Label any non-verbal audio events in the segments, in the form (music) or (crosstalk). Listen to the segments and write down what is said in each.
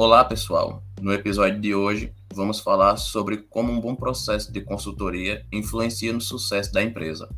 Olá, pessoal. No episódio de hoje, vamos falar sobre como um bom processo de consultoria influencia no sucesso da empresa.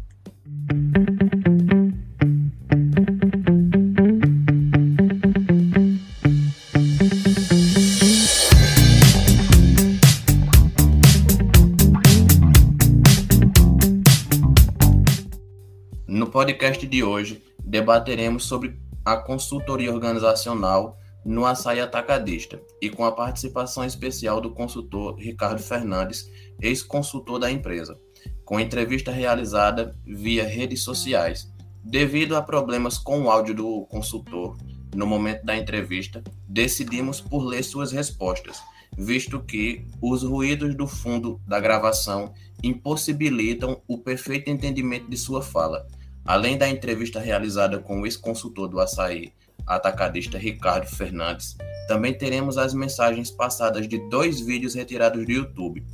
No podcast de hoje, debateremos sobre a consultoria organizacional no açaí atacadista e com a participação especial do consultor Ricardo Fernandes, ex-consultor da empresa, com entrevista realizada via redes sociais. Devido a problemas com o áudio do consultor no momento da entrevista, decidimos por ler suas respostas, visto que os ruídos do fundo da gravação impossibilitam o perfeito entendimento de sua fala. Além da entrevista realizada com o ex-consultor do açaí, atacadista Ricardo Fernandes, também teremos as mensagens passadas de dois vídeos retirados do YouTube,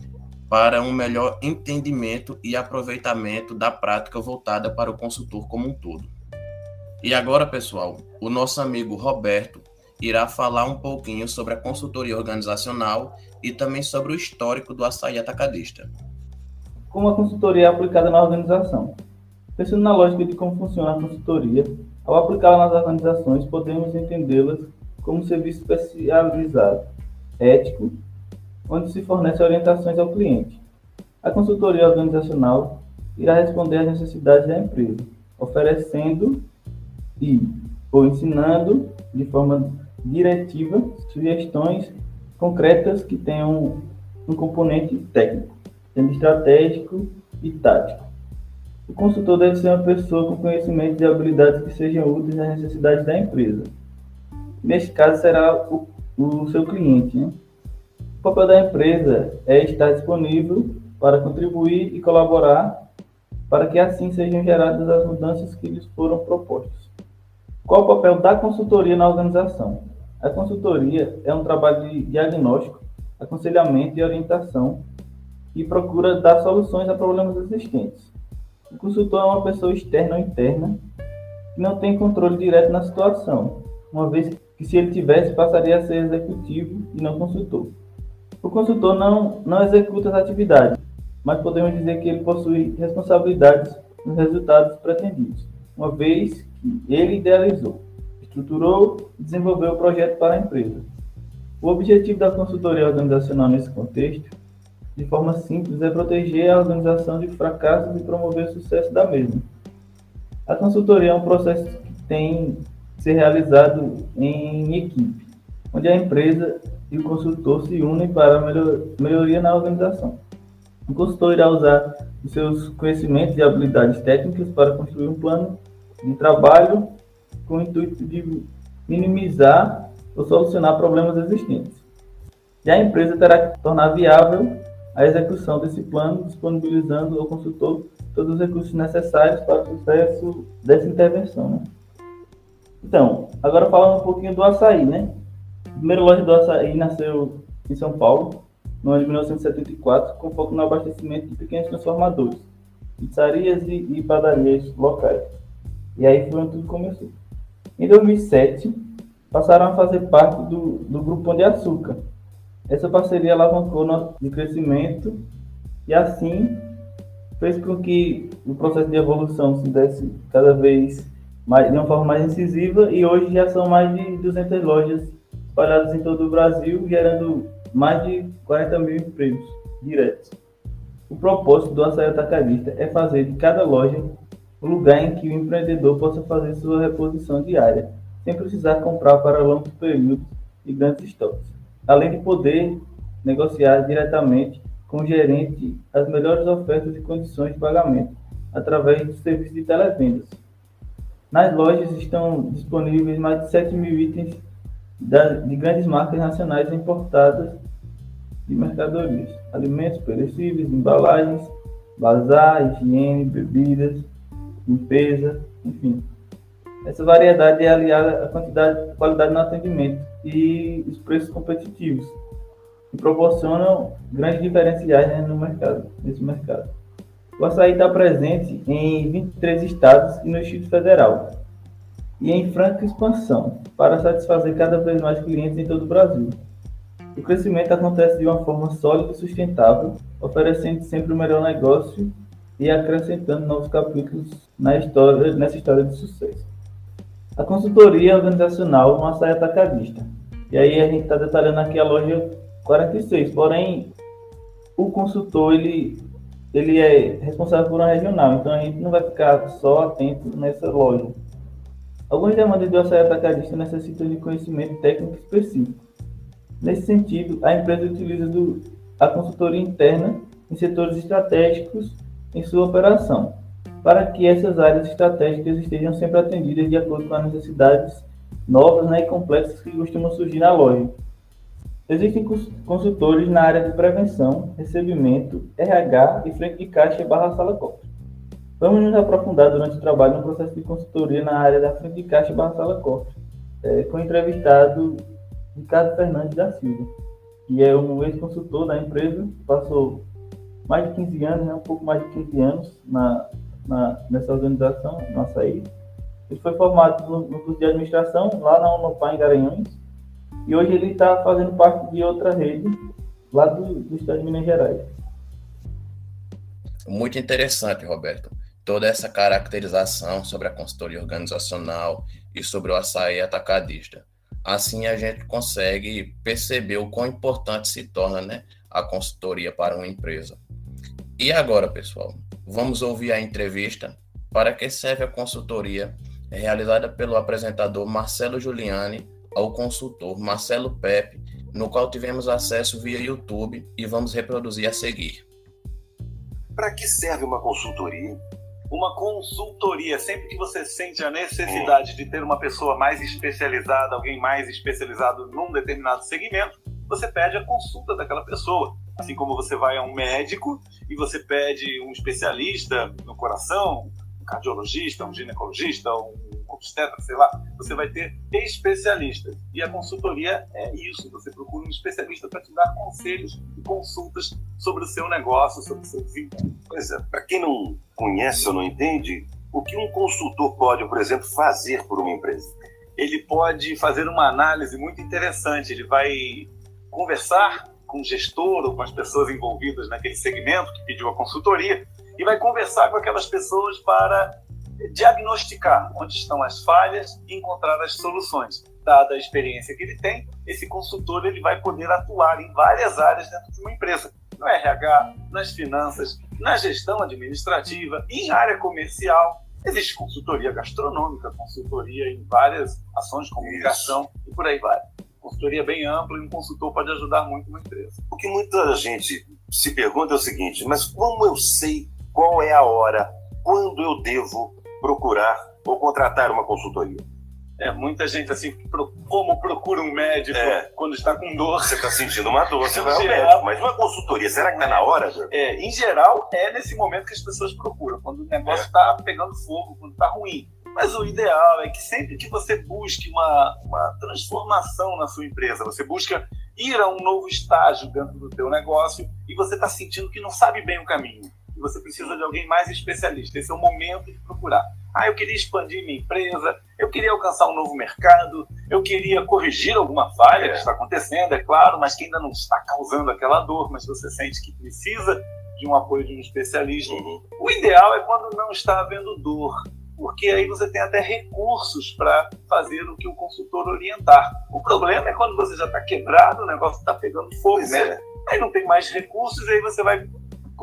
para um melhor entendimento e aproveitamento da prática voltada para o consultor como um todo. E agora, pessoal, o nosso amigo Roberto irá falar um pouquinho sobre a consultoria organizacional e também sobre o histórico do açaí atacadista. Como a consultoria é aplicada na organização? Pensando na lógica de como funciona a consultoria, ao aplicá-la nas organizações, podemos entendê-las como um serviço especializado, ético, onde se fornece orientações ao cliente. A consultoria organizacional irá responder às necessidades da empresa, oferecendo e ou ensinando de forma diretiva sugestões concretas que tenham um componente técnico, sendo estratégico e tático. O consultor deve ser uma pessoa com conhecimento e habilidades que sejam úteis às necessidades da empresa. Neste caso, será o, o seu cliente. Né? O papel da empresa é estar disponível para contribuir e colaborar para que assim sejam geradas as mudanças que lhes foram propostas. Qual o papel da consultoria na organização? A consultoria é um trabalho de diagnóstico, aconselhamento e orientação e procura dar soluções a problemas existentes. O consultor é uma pessoa externa ou interna que não tem controle direto na situação, uma vez que se ele tivesse passaria a ser executivo e não consultor. O consultor não, não executa as atividades, mas podemos dizer que ele possui responsabilidades nos resultados pretendidos, uma vez que ele idealizou, estruturou e desenvolveu o projeto para a empresa. O objetivo da consultoria organizacional nesse contexto de forma simples, é proteger a organização de fracassos e promover o sucesso da mesma. A consultoria é um processo que tem ser realizado em equipe, onde a empresa e o consultor se unem para a melhoria na organização. O consultor irá usar os seus conhecimentos e habilidades técnicas para construir um plano de trabalho com o intuito de minimizar ou solucionar problemas existentes. E a empresa terá que tornar viável a execução desse plano, disponibilizando ao consultor todos os recursos necessários para o sucesso dessa intervenção. Né? Então, agora falando um pouquinho do açaí, né? A primeira loja do açaí nasceu em São Paulo, no ano de 1974, com foco no abastecimento de pequenos transformadores, pizzarias e, e padarias locais. E aí foi onde tudo começou. Em 2007, passaram a fazer parte do, do Grupo Pão de Açúcar, essa parceria alavancou nosso crescimento e assim fez com que o processo de evolução se desse cada vez mais, de uma forma mais incisiva e hoje já são mais de 200 lojas espalhadas em todo o Brasil, gerando mais de 40 mil empregos diretos. O propósito do açaí atacadista é fazer de cada loja um lugar em que o empreendedor possa fazer sua reposição diária, sem precisar comprar para longos períodos e grandes estoques além de poder negociar diretamente com o gerente as melhores ofertas e condições de pagamento através do serviço de televendas. Nas lojas estão disponíveis mais de 7 mil itens de grandes marcas nacionais importadas de mercadorias, alimentos perecíveis, embalagens, bazar, higiene, bebidas, limpeza, enfim. Essa variedade é aliada à quantidade, qualidade no atendimento e os preços competitivos, que proporcionam grandes diferenciais né, no mercado, nesse mercado. O açaí está presente em 23 estados e no Distrito Federal, e em franca expansão, para satisfazer cada vez mais clientes em todo o Brasil. O crescimento acontece de uma forma sólida e sustentável, oferecendo sempre o melhor negócio e acrescentando novos capítulos na história, nessa história de sucesso. A consultoria organizacional no açaí atacadista. E aí a gente está detalhando aqui a loja 46, porém o consultor ele, ele é responsável por uma regional, então a gente não vai ficar só atento nessa loja. Algumas demandas do açaí atacadista necessitam de conhecimento técnico específico. Nesse sentido, a empresa utiliza do, a consultoria interna em setores estratégicos em sua operação, para que essas áreas estratégicas estejam sempre atendidas de acordo com as necessidades novas né, e complexas que costumam surgir na loja. Existem consultores na área de prevenção, recebimento, RH e frente de caixa barra sala cofre. Vamos nos aprofundar durante o trabalho no processo de consultoria na área da frente de caixa barra sala cofre, é, com o entrevistado Ricardo Fernandes da Silva, que é um ex-consultor da empresa, passou mais de 15 anos, né, um pouco mais de 15 anos na, na, nessa organização, no Açaí. Ele foi formado no, no curso de administração lá na Unopar, em Garanhuns, e hoje ele está fazendo parte de outra rede lá do, do estado de Minas Gerais. Muito interessante, Roberto. Toda essa caracterização sobre a consultoria organizacional e sobre o açaí atacadista. Assim a gente consegue perceber o quão importante se torna né, a consultoria para uma empresa. E agora, pessoal, vamos ouvir a entrevista para que serve a consultoria realizada pelo apresentador Marcelo Giuliani ao consultor Marcelo Pepe, no qual tivemos acesso via YouTube e vamos reproduzir a seguir. Para que serve uma consultoria? Uma consultoria, sempre que você sente a necessidade de ter uma pessoa mais especializada, alguém mais especializado num determinado segmento, você pede a consulta daquela pessoa. Assim como você vai a um médico e você pede um especialista no coração, cardiologista, um ginecologista, um obstetra, sei lá, você vai ter especialistas. E a consultoria é isso. Você procura um especialista para te dar conselhos e consultas sobre o seu negócio, sobre o seu desempenho. Pois é, para quem não conhece ou não entende, o que um consultor pode, por exemplo, fazer por uma empresa? Ele pode fazer uma análise muito interessante. Ele vai conversar com o gestor ou com as pessoas envolvidas naquele segmento que pediu a consultoria e vai conversar com aquelas pessoas para diagnosticar onde estão as falhas e encontrar as soluções. Dada a experiência que ele tem, esse consultor ele vai poder atuar em várias áreas dentro de uma empresa, no RH, nas finanças, na gestão administrativa, em área comercial. Existe consultoria gastronômica, consultoria em várias ações de comunicação Isso. e por aí vai. Consultoria bem ampla e um consultor pode ajudar muito uma empresa. O que muita gente se pergunta é o seguinte: mas como eu sei qual é a hora, quando eu devo procurar ou contratar uma consultoria? É, muita gente assim, como procura um médico é. quando está com dor. Você está sentindo uma dor, você (laughs) vai ao médico. Mas uma consultoria, será que está na hora? É, em geral, é nesse momento que as pessoas procuram, quando o negócio está é. pegando fogo, quando está ruim. Mas o ideal é que sempre que você busque uma, uma transformação na sua empresa, você busca ir a um novo estágio dentro do teu negócio e você está sentindo que não sabe bem o caminho e você precisa de alguém mais especialista. Esse é o momento de procurar. Ah, eu queria expandir minha empresa, eu queria alcançar um novo mercado, eu queria corrigir alguma falha é. que está acontecendo, é claro, mas que ainda não está causando aquela dor, mas você sente que precisa de um apoio de um especialista. Uhum. O ideal é quando não está havendo dor, porque aí você tem até recursos para fazer o que o consultor orientar. O problema é quando você já está quebrado, o negócio está pegando fogo, né? É. Aí não tem mais recursos, aí você vai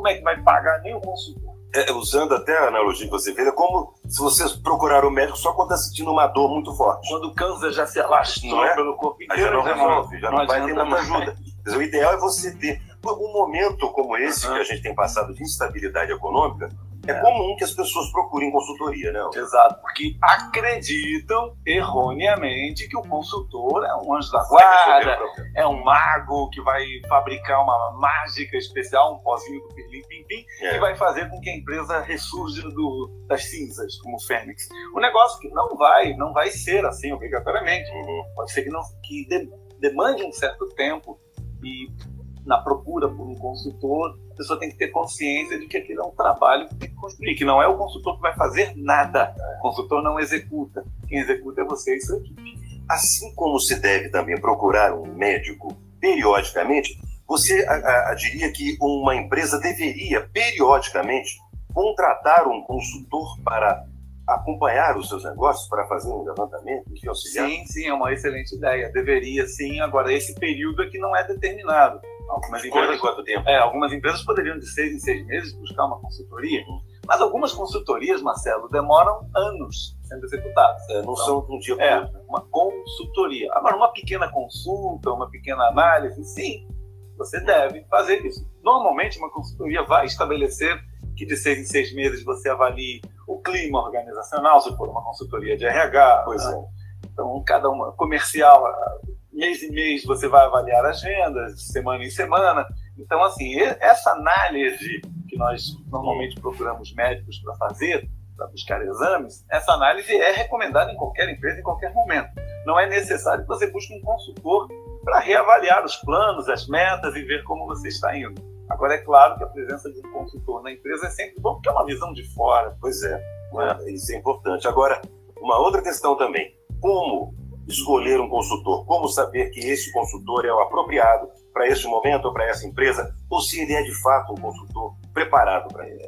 como é que vai pagar nem o consultor? É, usando até a analogia que você fez, é como se você procurar o um médico só quando está sentindo uma dor muito forte. Quando o câncer já se alastrou é? pelo corpo inteiro, já não resolve, já não, não vai ter muita ajuda. Mas o ideal é você ter um momento como esse uhum. que a gente tem passado de instabilidade econômica, é, é comum que as pessoas procurem consultoria, né? Exato, porque acreditam erroneamente que o consultor é um anjo da guarda, é um mago que vai fabricar uma mágica especial, um pozinho do pirlim pim pim, é. que vai fazer com que a empresa ressurja do, das cinzas, como o Fênix. O negócio que não vai, não vai ser assim obrigatoriamente. Uhum. Pode ser que, não, que de, demande um certo tempo e na procura por um consultor, a pessoa tem que ter consciência de que aquilo é um trabalho que tem que construir, que não é o consultor que vai fazer nada. O consultor não executa. Quem executa é você e sua equipe. Assim como se deve também procurar um médico periodicamente, você a, a, diria que uma empresa deveria, periodicamente, contratar um consultor para acompanhar os seus negócios, para fazer um levantamento e auxiliar? Sim, sim, é uma excelente ideia. Deveria, sim. Agora, esse período aqui não é determinado. Algumas empresas, quanto tempo? É, algumas empresas poderiam, de seis em seis meses, buscar uma consultoria. Mas algumas consultorias, Marcelo, demoram anos sendo executadas. É, não então, são um dia É, uma consultoria. Agora, uma pequena consulta, uma pequena análise, sim, você deve fazer isso. Normalmente, uma consultoria vai estabelecer que de seis em seis meses você avalie o clima organizacional, se for uma consultoria de RH. Pois né? é. Então, cada uma comercial, mês em mês você vai avaliar as vendas, semana em semana. Então, assim, essa análise que nós normalmente procuramos médicos para fazer, para buscar exames, essa análise é recomendada em qualquer empresa, em qualquer momento. Não é necessário que você busque um consultor para reavaliar os planos, as metas e ver como você está indo. Agora, é claro que a presença de um consultor na empresa é sempre bom, porque é uma visão de fora. Pois é, é? isso é importante. Agora, uma outra questão também: como escolher um consultor? Como saber que esse consultor é o apropriado para esse momento ou para essa empresa? Ou se ele é de fato um consultor preparado para ele?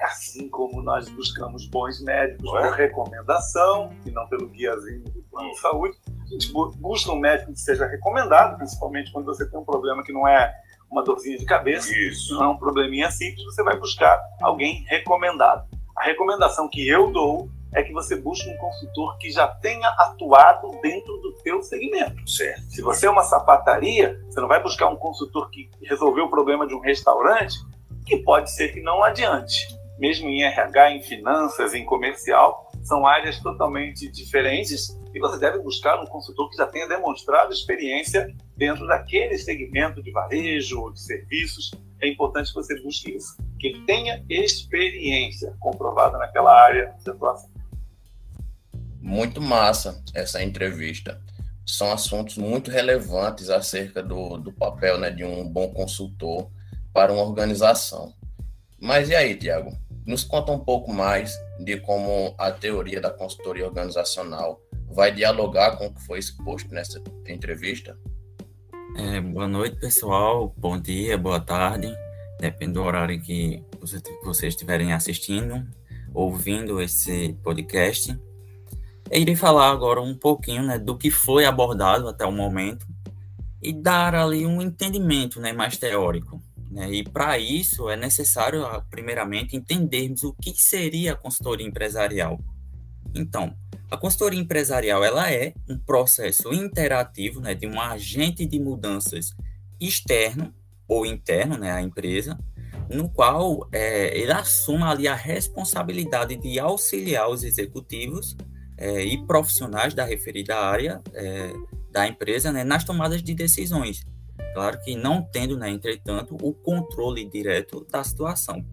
Assim como nós buscamos bons médicos é? por recomendação, e não pelo guiazinho do plano de saúde, a gente busca um médico que seja recomendado, principalmente quando você tem um problema que não é uma dorzinha de cabeça, Isso. não é um probleminha simples, você vai buscar alguém recomendado. A recomendação que eu dou é que você busque um consultor que já tenha atuado dentro do teu segmento. Certo. Se você é uma sapataria, você não vai buscar um consultor que resolveu o problema de um restaurante, que pode ser que não adiante. Mesmo em RH, em finanças, em comercial, são áreas totalmente diferentes e você deve buscar um consultor que já tenha demonstrado experiência dentro daquele segmento de varejo ou de serviços. É importante que você busque isso, que ele tenha experiência comprovada naquela área de atuação. Muito massa essa entrevista. São assuntos muito relevantes acerca do, do papel né, de um bom consultor para uma organização. Mas e aí, Tiago? Nos conta um pouco mais de como a teoria da consultoria organizacional vai dialogar com o que foi exposto nessa entrevista? É, boa noite, pessoal. Bom dia, boa tarde. Depende do horário que vocês estiverem assistindo, ouvindo esse podcast. Irei falar agora um pouquinho né, do que foi abordado até o momento e dar ali um entendimento né, mais teórico. Né? E para isso é necessário, ah, primeiramente, entendermos o que seria a consultoria empresarial. Então, a consultoria empresarial ela é um processo interativo né, de um agente de mudanças externo ou interno né, à empresa, no qual é, ele assume ali a responsabilidade de auxiliar os executivos é, e profissionais da referida área é, da empresa né, nas tomadas de decisões. Claro que não tendo, né, entretanto, o controle direto da situação.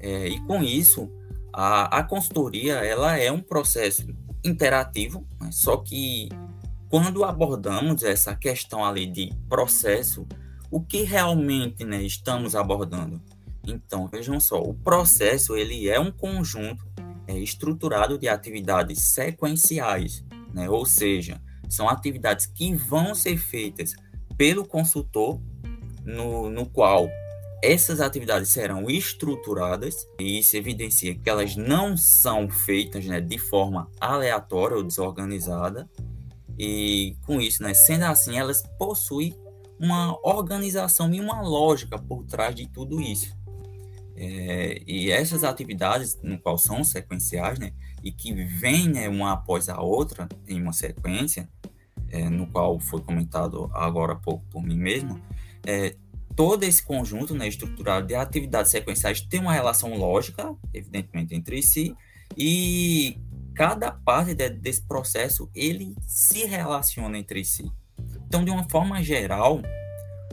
É, e com isso, a, a consultoria ela é um processo interativo, né, só que quando abordamos essa questão ali de processo, o que realmente né, estamos abordando? Então, vejam só, o processo ele é um conjunto é, estruturado de atividades sequenciais, né? ou seja, são atividades que vão ser feitas pelo consultor, no, no qual essas atividades serão estruturadas e isso evidencia que elas não são feitas né, de forma aleatória ou desorganizada e com isso, né, sendo assim, elas possuem uma organização e uma lógica por trás de tudo isso. É, e essas atividades, no qual são sequenciais, né, e que vêm né, uma após a outra em uma sequência, é, no qual foi comentado agora há pouco por mim mesmo, é, todo esse conjunto né, estruturado de atividades sequenciais tem uma relação lógica, evidentemente, entre si, e cada parte de, desse processo ele se relaciona entre si. Então, de uma forma geral,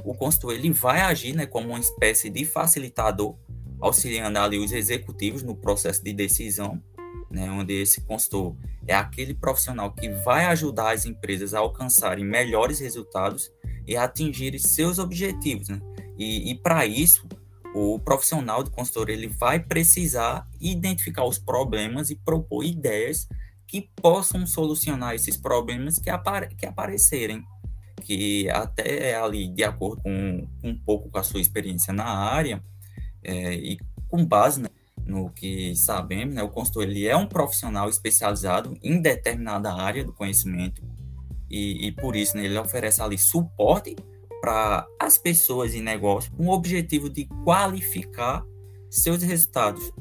o consultor ele vai agir né, como uma espécie de facilitador auxiliando ali os executivos no processo de decisão, né, onde esse consultor é aquele profissional que vai ajudar as empresas a alcançarem melhores resultados e atingirem seus objetivos. Né? E, e para isso, o profissional de consultor ele vai precisar identificar os problemas e propor ideias que possam solucionar esses problemas que, apare que aparecerem que até ali, de acordo com um pouco com a sua experiência na área, é, e com base né, no que sabemos, né, o consultor ele é um profissional especializado em determinada área do conhecimento e, e por isso né, ele oferece ali suporte para as pessoas e negócios com o objetivo de qualificar seus resultados.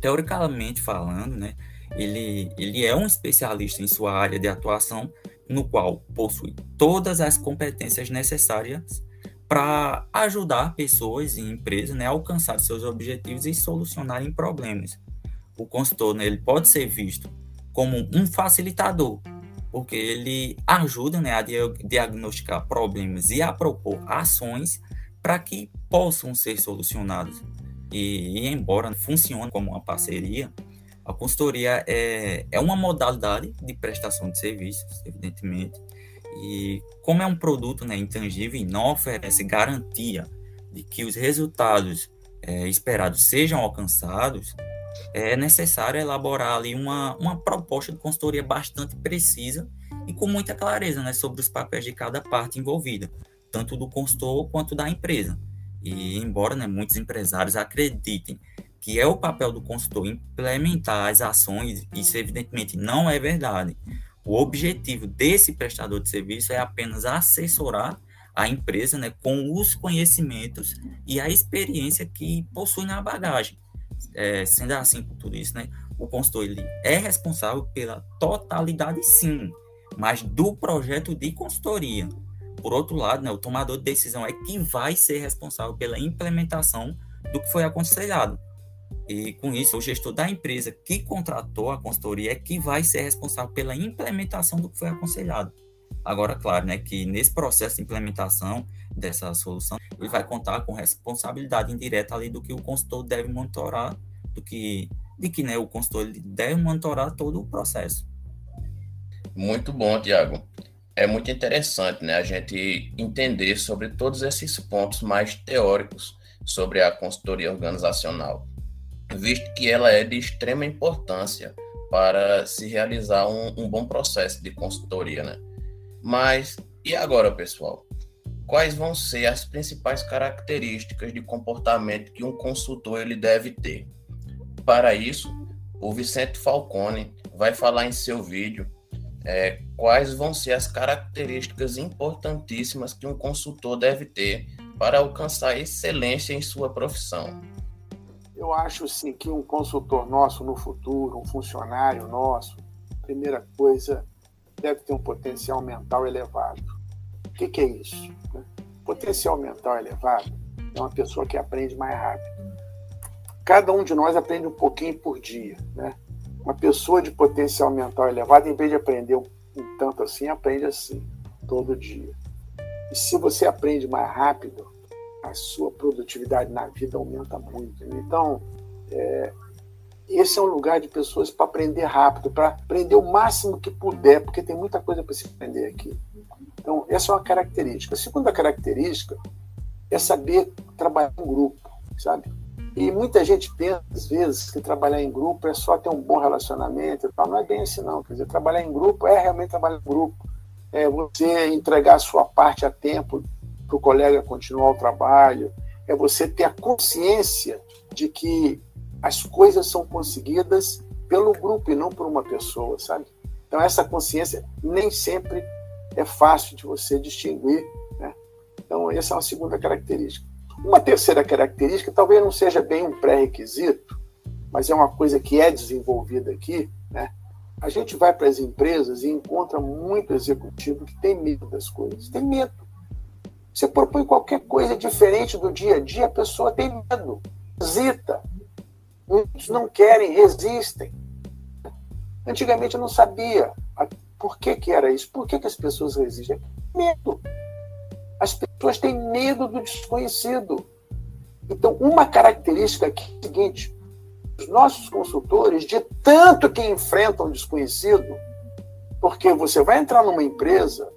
Teoricamente falando, né, ele, ele é um especialista em sua área de atuação, no qual possui todas as competências necessárias para ajudar pessoas e empresas né, a alcançar seus objetivos e solucionarem problemas. O consultor né, ele pode ser visto como um facilitador, porque ele ajuda né, a diagnosticar problemas e a propor ações para que possam ser solucionados. E, e, embora funcione como uma parceria, a consultoria é, é uma modalidade de prestação de serviços, evidentemente, e como é um produto né, intangível e não oferece garantia de que os resultados é, esperados sejam alcançados, é necessário elaborar ali uma, uma proposta de consultoria bastante precisa e com muita clareza né, sobre os papéis de cada parte envolvida, tanto do consultor quanto da empresa. E embora né, muitos empresários acreditem que é o papel do consultor implementar as ações, isso evidentemente não é verdade. O objetivo desse prestador de serviço é apenas assessorar a empresa né, com os conhecimentos e a experiência que possui na bagagem. É, sendo assim, por tudo isso, né, o consultor ele é responsável pela totalidade, sim, mas do projeto de consultoria. Por outro lado, né, o tomador de decisão é que vai ser responsável pela implementação do que foi aconselhado. E com isso, o gestor da empresa que contratou a consultoria é que vai ser responsável pela implementação do que foi aconselhado. Agora, claro, né, que nesse processo de implementação dessa solução, ele vai contar com responsabilidade indireta ali do que o consultor deve monitorar, do que de que né, o consultor deve monitorar todo o processo. Muito bom, Tiago. É muito interessante né, a gente entender sobre todos esses pontos mais teóricos sobre a consultoria organizacional visto que ela é de extrema importância para se realizar um, um bom processo de consultoria, né? Mas e agora, pessoal? Quais vão ser as principais características de comportamento que um consultor ele deve ter? Para isso, o Vicente Falcone vai falar em seu vídeo é, quais vão ser as características importantíssimas que um consultor deve ter para alcançar excelência em sua profissão. Eu acho sim que um consultor nosso no futuro, um funcionário nosso, primeira coisa, deve ter um potencial mental elevado. O que, que é isso? Potencial mental elevado é uma pessoa que aprende mais rápido. Cada um de nós aprende um pouquinho por dia. Né? Uma pessoa de potencial mental elevado, em vez de aprender um tanto assim, aprende assim, todo dia. E se você aprende mais rápido, a sua produtividade na vida aumenta muito. Então, é, esse é um lugar de pessoas para aprender rápido, para aprender o máximo que puder, porque tem muita coisa para se aprender aqui. Então, essa é uma característica. A segunda característica é saber trabalhar em grupo, sabe? E muita gente pensa, às vezes, que trabalhar em grupo é só ter um bom relacionamento e tal. Não é bem assim, não. Quer dizer, trabalhar em grupo é realmente trabalhar em grupo. É você entregar a sua parte a tempo, para o colega continuar o trabalho, é você ter a consciência de que as coisas são conseguidas pelo grupo e não por uma pessoa, sabe? Então, essa consciência nem sempre é fácil de você distinguir. Né? Então, essa é uma segunda característica. Uma terceira característica, talvez não seja bem um pré-requisito, mas é uma coisa que é desenvolvida aqui. Né? A gente vai para as empresas e encontra muito executivo que tem medo das coisas, tem medo. Você propõe qualquer coisa diferente do dia a dia, a pessoa tem medo, hesita. Muitos não querem, resistem. Antigamente eu não sabia por que, que era isso, por que, que as pessoas resistem. Medo. As pessoas têm medo do desconhecido. Então, uma característica aqui é a seguinte: os nossos consultores, de tanto que enfrentam o desconhecido, porque você vai entrar numa empresa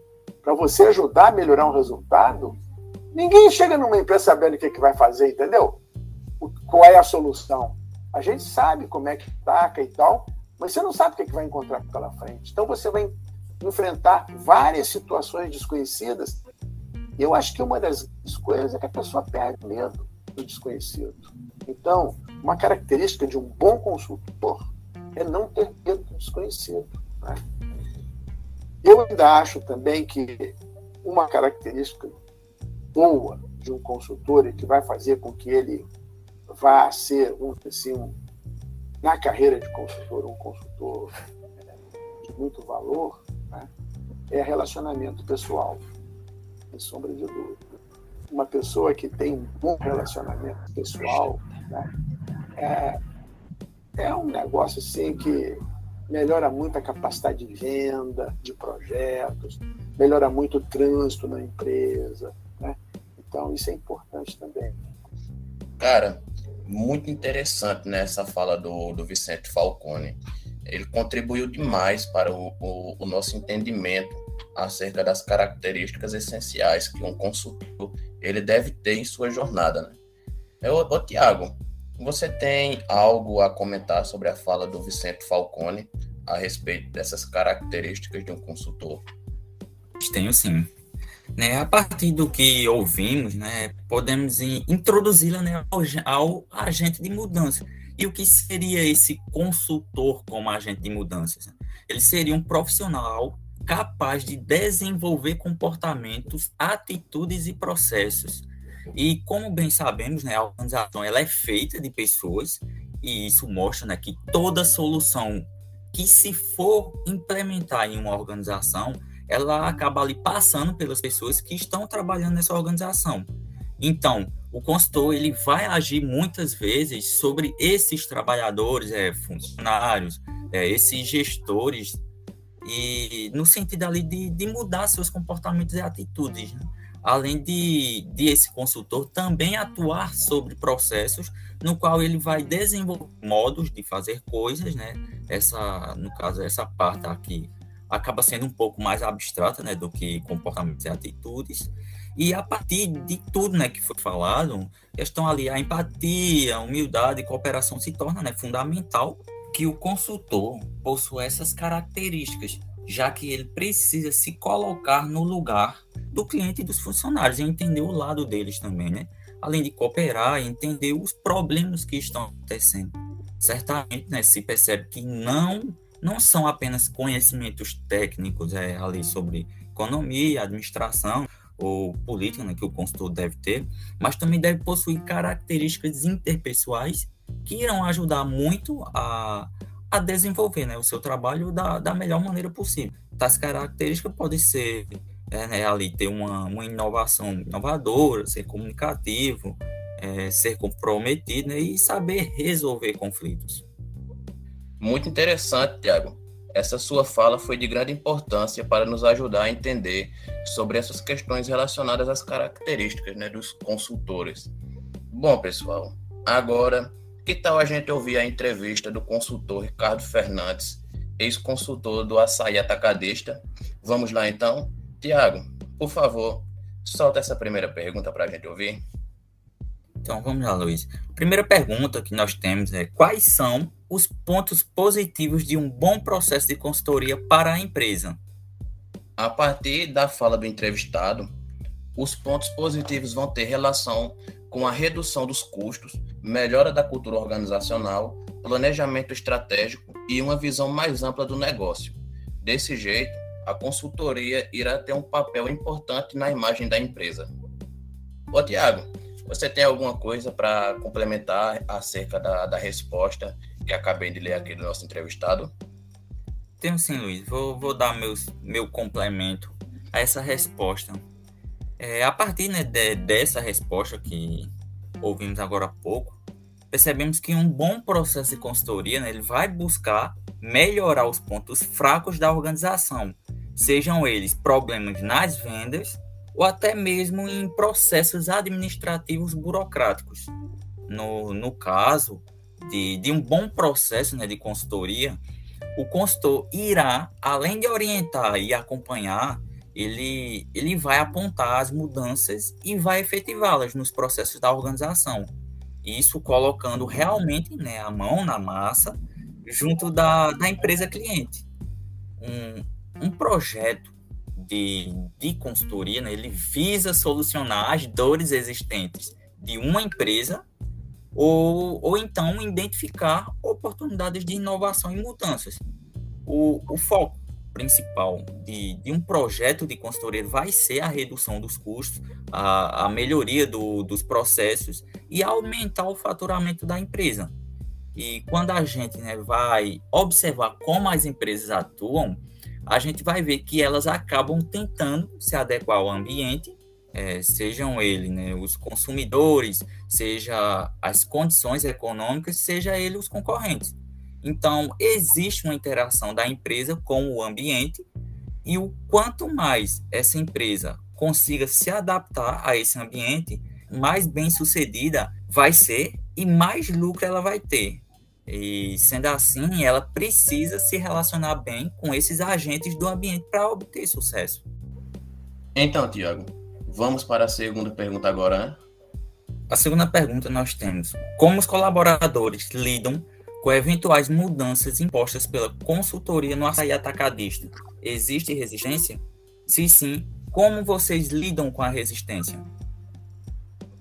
para você ajudar a melhorar um resultado, ninguém chega numa empresa sabendo o que, que vai fazer, entendeu? Qual é a solução? A gente sabe como é que ataca e tal, mas você não sabe o que, que vai encontrar pela frente. Então você vai enfrentar várias situações desconhecidas. E eu acho que uma das coisas é que a pessoa perde medo do desconhecido. Então, uma característica de um bom consultor é não ter medo do desconhecido. Né? Eu ainda acho também que uma característica boa de um consultor e que vai fazer com que ele vá ser um, assim, um, na carreira de consultor um consultor de muito valor né, é relacionamento pessoal, sem sombra de dúvida. Uma pessoa que tem um bom relacionamento pessoal né, é, é um negócio assim que melhora muito a capacidade de venda de projetos, melhora muito o trânsito na empresa. Né? Então, isso é importante também. Cara, muito interessante né, fala do, do Vicente Falcone. Ele contribuiu demais para o, o, o nosso entendimento acerca das características essenciais que um consultor ele deve ter em sua jornada. Né? Eu, ô, Tiago, você tem algo a comentar sobre a fala do Vicente Falcone a respeito dessas características de um consultor? Tenho sim. Né, a partir do que ouvimos, né, podemos introduzi-la né, ao, ao, agente de mudança. E o que seria esse consultor como agente de mudanças? Ele seria um profissional capaz de desenvolver comportamentos, atitudes e processos e como bem sabemos, né, a organização ela é feita de pessoas e isso mostra né, que toda solução que se for implementar em uma organização, ela acaba ali passando pelas pessoas que estão trabalhando nessa organização. Então, o consultor ele vai agir muitas vezes sobre esses trabalhadores, é, funcionários, é, esses gestores, e no sentido ali de, de mudar seus comportamentos e atitudes. Né? Além de, de esse consultor também atuar sobre processos no qual ele vai desenvolver modos de fazer coisas, né? Essa, no caso, essa parte aqui acaba sendo um pouco mais abstrata, né, do que comportamentos e atitudes. E a partir de tudo, né, que foi falado, questão ali a empatia, a humildade e cooperação se torna, né, fundamental que o consultor possua essas características já que ele precisa se colocar no lugar do cliente e dos funcionários e entender o lado deles também, né? Além de cooperar e entender os problemas que estão acontecendo. Certamente, né, se percebe que não não são apenas conhecimentos técnicos é, ali sobre economia, administração ou política, né, que o consultor deve ter, mas também deve possuir características interpessoais que irão ajudar muito a a desenvolver né, o seu trabalho da, da melhor maneira possível. Tais características podem ser é, né, ali ter uma, uma inovação inovadora, ser comunicativo, é, ser comprometido né, e saber resolver conflitos. Muito interessante, Tiago. Essa sua fala foi de grande importância para nos ajudar a entender sobre essas questões relacionadas às características né, dos consultores. Bom, pessoal, agora que tal a gente ouvir a entrevista do consultor Ricardo Fernandes, ex-consultor do Açaí Atacadista? Vamos lá então? Tiago, por favor, solta essa primeira pergunta para a gente ouvir. Então vamos lá, Luiz. Primeira pergunta que nós temos é: quais são os pontos positivos de um bom processo de consultoria para a empresa? A partir da fala do entrevistado, os pontos positivos vão ter relação com a redução dos custos, melhora da cultura organizacional, planejamento estratégico e uma visão mais ampla do negócio. Desse jeito, a consultoria irá ter um papel importante na imagem da empresa. Ô Tiago, você tem alguma coisa para complementar acerca da, da resposta que acabei de ler aqui do nosso entrevistado? Tenho sim, Luiz. Vou, vou dar meus, meu complemento a essa resposta. É, a partir né, de, dessa resposta que ouvimos agora há pouco, percebemos que um bom processo de consultoria né, ele vai buscar melhorar os pontos fracos da organização, sejam eles problemas nas vendas ou até mesmo em processos administrativos burocráticos. No, no caso de, de um bom processo né, de consultoria, o consultor irá, além de orientar e acompanhar, ele, ele vai apontar as mudanças e vai efetivá-las nos processos da organização. Isso colocando realmente né, a mão na massa junto da, da empresa cliente. Um, um projeto de, de consultoria, né, ele visa solucionar as dores existentes de uma empresa ou, ou então identificar oportunidades de inovação e mudanças. O, o foco principal de, de, um projeto de consultoria vai ser a redução dos custos, a, a melhoria do, dos processos e aumentar o faturamento da empresa. E quando a gente né, vai observar como as empresas atuam, a gente vai ver que elas acabam tentando se adequar ao ambiente, é, sejam ele né, os consumidores, seja as condições econômicas, seja ele os concorrentes. Então, existe uma interação da empresa com o ambiente e o quanto mais essa empresa consiga se adaptar a esse ambiente, mais bem sucedida vai ser e mais lucro ela vai ter. E sendo assim, ela precisa se relacionar bem com esses agentes do ambiente para obter sucesso. Então, Tiago, vamos para a segunda pergunta agora. Né? A segunda pergunta nós temos: como os colaboradores lidam com eventuais mudanças impostas pela consultoria no açaí atacadista? Existe resistência? Se sim, como vocês lidam com a resistência?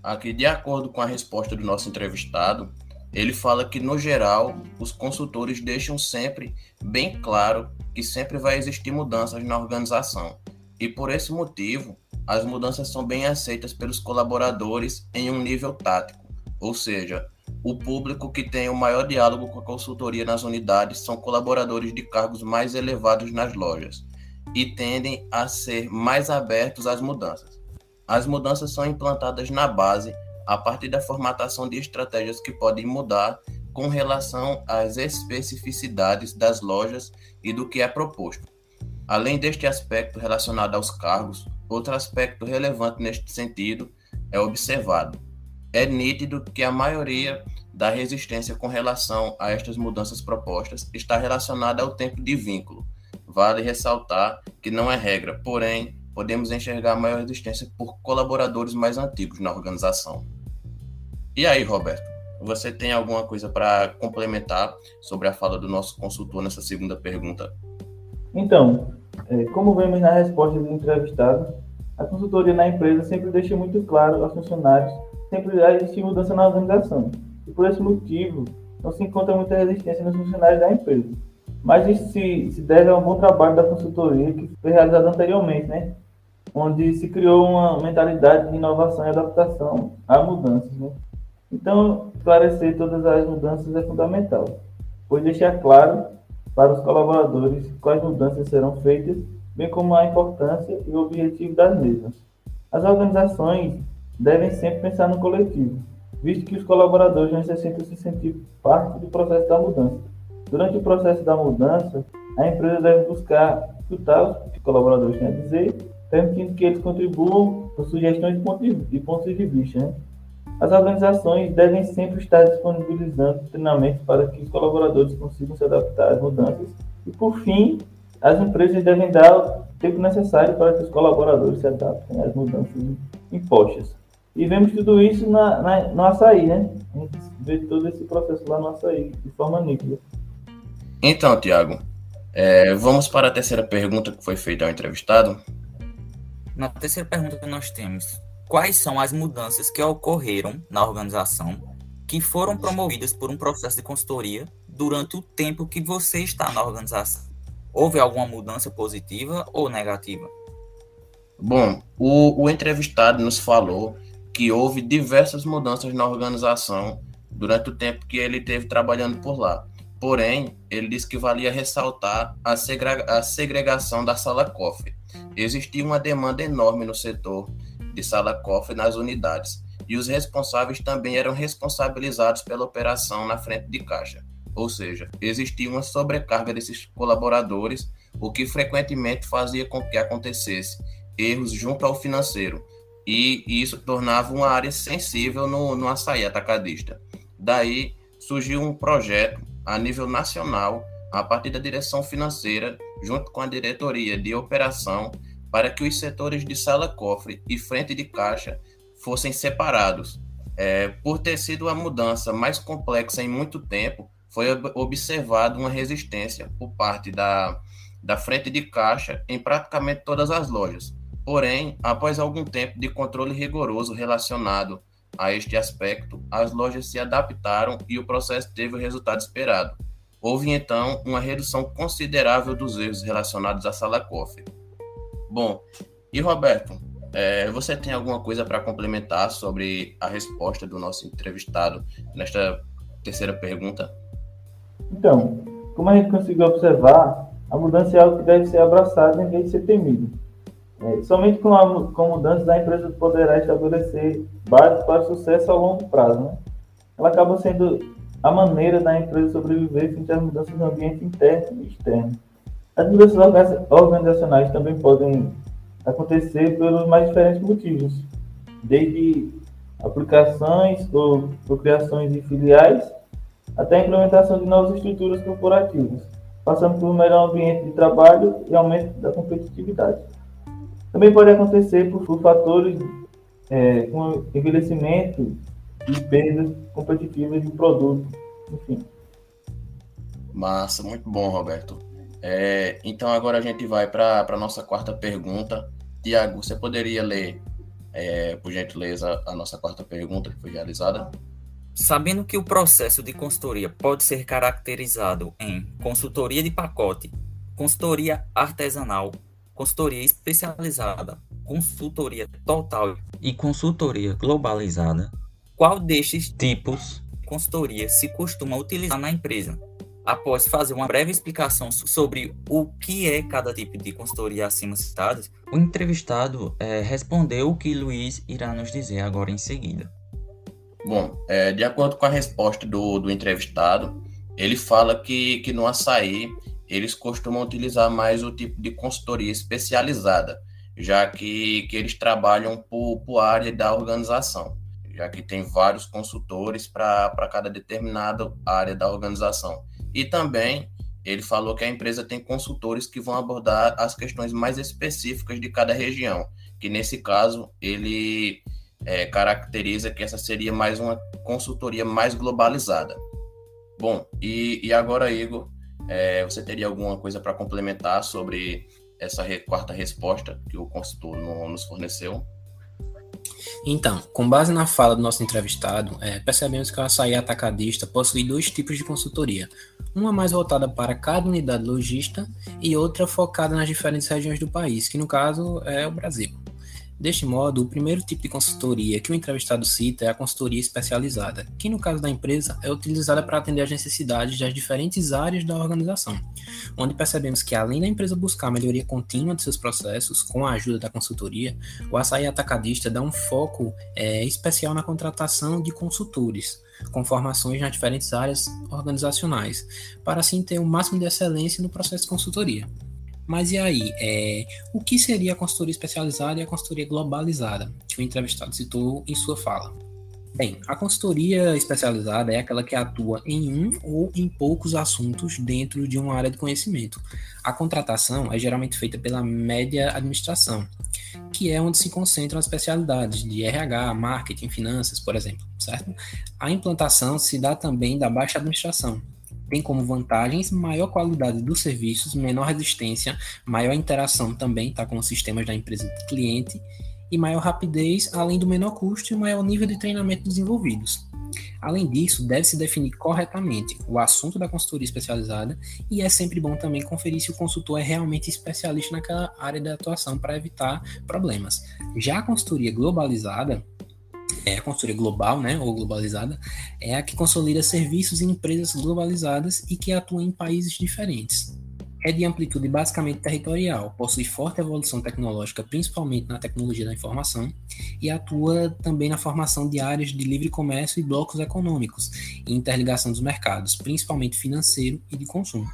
Aqui, de acordo com a resposta do nosso entrevistado, ele fala que, no geral, os consultores deixam sempre bem claro que sempre vai existir mudanças na organização. E por esse motivo, as mudanças são bem aceitas pelos colaboradores em um nível tático, ou seja, o público que tem o maior diálogo com a consultoria nas unidades são colaboradores de cargos mais elevados nas lojas e tendem a ser mais abertos às mudanças. As mudanças são implantadas na base a partir da formatação de estratégias que podem mudar com relação às especificidades das lojas e do que é proposto. Além deste aspecto relacionado aos cargos, outro aspecto relevante neste sentido é observado é nítido que a maioria da resistência com relação a estas mudanças propostas está relacionada ao tempo de vínculo. Vale ressaltar que não é regra, porém, podemos enxergar maior resistência por colaboradores mais antigos na organização. E aí, Roberto, você tem alguma coisa para complementar sobre a fala do nosso consultor nessa segunda pergunta? Então, é, como vemos na resposta do entrevistado, a consultoria na empresa sempre deixa muito claro aos funcionários sempre existe mudança na organização. E por esse motivo, não se encontra muita resistência nos funcionários da empresa. Mas isso se, se deve a um bom trabalho da consultoria que foi realizado anteriormente, né? onde se criou uma mentalidade de inovação e adaptação a mudanças. Né? Então, esclarecer todas as mudanças é fundamental, pois deixar claro para os colaboradores quais mudanças serão feitas, bem como a importância e o objetivo das mesmas. As organizações devem sempre pensar no coletivo, visto que os colaboradores necessitam se sentir parte do processo da mudança. Durante o processo da mudança, a empresa deve buscar escutar o que os colaboradores têm a dizer, permitindo que eles contribuam com sugestões e pontos de vista. Né? As organizações devem sempre estar disponibilizando treinamentos para que os colaboradores consigam se adaptar às mudanças. E, por fim, as empresas devem dar o tempo necessário para que os colaboradores se adaptem às mudanças impostas. E vemos tudo isso na, na, no açaí, né? A gente vê todo esse processo lá no açaí, de forma nítida. Então, Tiago, é, vamos para a terceira pergunta que foi feita ao entrevistado. Na terceira pergunta nós temos: quais são as mudanças que ocorreram na organização que foram promovidas por um processo de consultoria durante o tempo que você está na organização? Houve alguma mudança positiva ou negativa? Bom, o, o entrevistado nos falou que houve diversas mudanças na organização durante o tempo que ele teve trabalhando por lá. Porém, ele disse que valia ressaltar a, a segregação da sala cofre. Existia uma demanda enorme no setor de sala cofre nas unidades, e os responsáveis também eram responsabilizados pela operação na frente de caixa. Ou seja, existia uma sobrecarga desses colaboradores, o que frequentemente fazia com que acontecesse erros junto ao financeiro, e, isso tornava uma área sensível no, no açaí atacadista. Daí surgiu um projeto a nível nacional, a partir da direção financeira, junto com a diretoria de operação, para que os setores de sala-cofre e frente de caixa fossem separados. É, por ter sido uma mudança mais complexa em muito tempo, foi observado uma resistência por parte da, da frente de caixa em praticamente todas as lojas. Porém, após algum tempo de controle rigoroso relacionado a este aspecto, as lojas se adaptaram e o processo teve o resultado esperado. Houve então uma redução considerável dos erros relacionados à sala cofre. Bom, e Roberto, é, você tem alguma coisa para complementar sobre a resposta do nosso entrevistado nesta terceira pergunta? Então, como a gente conseguiu observar, a mudança é algo que deve ser abraçado em vez de ser temido. É, somente com a com mudança a empresa poderá estabelecer bases para sucesso a longo prazo. Né? Ela acaba sendo a maneira da empresa sobreviver frente às mudanças no ambiente interno e externo. As mudanças organizacionais também podem acontecer pelos mais diferentes motivos, desde aplicações ou criações de filiais até a implementação de novas estruturas corporativas, passando por um melhor ambiente de trabalho e aumento da competitividade. Também pode acontecer por, por fatores é, como envelhecimento e perdas competitivas de produto, enfim. Massa, muito bom, Roberto. É, então agora a gente vai para a nossa quarta pergunta. Tiago, você poderia ler, é, por gentileza, a nossa quarta pergunta que foi realizada? Sabendo que o processo de consultoria pode ser caracterizado em consultoria de pacote, consultoria artesanal, consultoria especializada, consultoria total e consultoria globalizada, qual destes tipos de consultoria se costuma utilizar na empresa? Após fazer uma breve explicação sobre o que é cada tipo de consultoria acima citadas, o entrevistado é, respondeu o que Luiz irá nos dizer agora em seguida. Bom, é, de acordo com a resposta do, do entrevistado, ele fala que, que no açaí eles costumam utilizar mais o tipo de consultoria especializada, já que, que eles trabalham por, por área da organização, já que tem vários consultores para cada determinada área da organização. E também ele falou que a empresa tem consultores que vão abordar as questões mais específicas de cada região, que nesse caso ele é, caracteriza que essa seria mais uma consultoria mais globalizada. Bom, e, e agora, Igor, é, você teria alguma coisa para complementar sobre essa re, quarta resposta que o consultor no, nos forneceu? Então, com base na fala do nosso entrevistado, é, percebemos que o açaí atacadista possui dois tipos de consultoria. Uma mais voltada para cada unidade logista e outra focada nas diferentes regiões do país, que no caso é o Brasil. Deste modo, o primeiro tipo de consultoria que o entrevistado cita é a consultoria especializada, que no caso da empresa é utilizada para atender às necessidades das diferentes áreas da organização, onde percebemos que além da empresa buscar a melhoria contínua de seus processos com a ajuda da consultoria, o açaí atacadista dá um foco é, especial na contratação de consultores, com formações nas diferentes áreas organizacionais, para assim ter o máximo de excelência no processo de consultoria. Mas e aí? É, o que seria a consultoria especializada e a consultoria globalizada, que o entrevistado citou em sua fala? Bem, a consultoria especializada é aquela que atua em um ou em poucos assuntos dentro de uma área de conhecimento. A contratação é geralmente feita pela média administração, que é onde se concentram as especialidades de RH, marketing, finanças, por exemplo, certo? A implantação se dá também da baixa administração, tem como vantagens maior qualidade dos serviços, menor resistência, maior interação também tá, com os sistemas da empresa do cliente e maior rapidez, além do menor custo e maior nível de treinamento dos envolvidos. Além disso, deve-se definir corretamente o assunto da consultoria especializada e é sempre bom também conferir se o consultor é realmente especialista naquela área de atuação para evitar problemas. Já a consultoria globalizada, é a consultoria global, né, ou globalizada, é a que consolida serviços em empresas globalizadas e que atuam em países diferentes. É de amplitude basicamente territorial, possui forte evolução tecnológica, principalmente na tecnologia da informação, e atua também na formação de áreas de livre comércio e blocos econômicos e interligação dos mercados, principalmente financeiro e de consumo.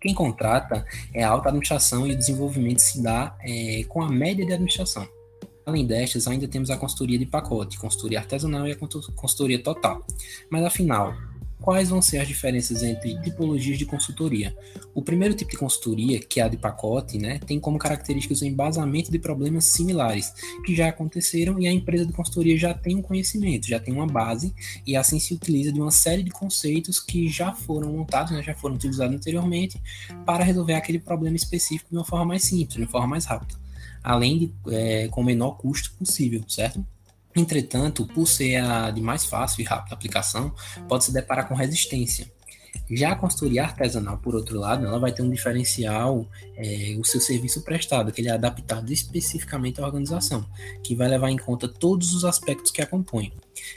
Quem contrata é a alta administração e o desenvolvimento se dá é, com a média de administração. Além destas, ainda temos a consultoria de pacote, consultoria artesanal e a consultoria total. Mas afinal, quais vão ser as diferenças entre tipologias de consultoria. O primeiro tipo de consultoria, que é a de pacote, né, tem como características o embasamento de problemas similares que já aconteceram e a empresa de consultoria já tem um conhecimento, já tem uma base e assim se utiliza de uma série de conceitos que já foram montados, né, já foram utilizados anteriormente para resolver aquele problema específico de uma forma mais simples, de uma forma mais rápida, além de é, com o menor custo possível, certo? Entretanto, por ser a de mais fácil e rápida aplicação, pode se deparar com resistência. Já a consultoria artesanal, por outro lado, ela vai ter um diferencial, é, o seu serviço prestado, que ele é adaptado especificamente à organização, que vai levar em conta todos os aspectos que a compõem.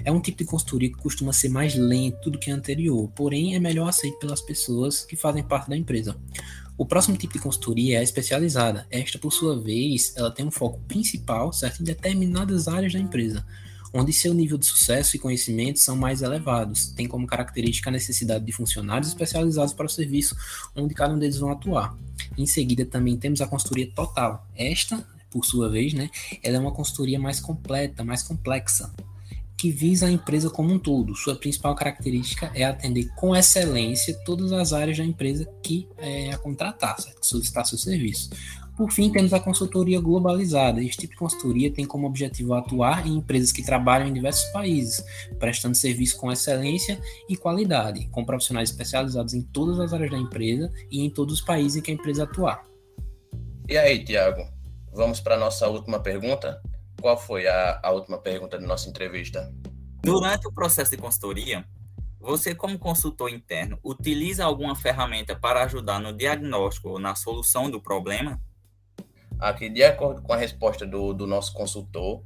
É um tipo de consultoria que costuma ser mais lento do que a anterior, porém é melhor aceito pelas pessoas que fazem parte da empresa. O próximo tipo de consultoria é a especializada. Esta, por sua vez, ela tem um foco principal certo, em determinadas áreas da empresa, onde seu nível de sucesso e conhecimento são mais elevados. Tem como característica a necessidade de funcionários especializados para o serviço, onde cada um deles vão atuar. Em seguida, também temos a consultoria total. Esta, por sua vez, né, ela é uma consultoria mais completa, mais complexa, que visa a empresa como um todo. Sua principal característica é atender com excelência todas as áreas da empresa que é, a contratar, certo? solicitar seu serviço. Por fim, temos a consultoria globalizada. Este tipo de consultoria tem como objetivo atuar em empresas que trabalham em diversos países, prestando serviço com excelência e qualidade, com profissionais especializados em todas as áreas da empresa e em todos os países em que a empresa atuar. E aí, Tiago, vamos para a nossa última pergunta? Qual foi a, a última pergunta da nossa entrevista? Durante o processo de consultoria, você, como consultor interno, utiliza alguma ferramenta para ajudar no diagnóstico ou na solução do problema? Aqui, de acordo com a resposta do, do nosso consultor,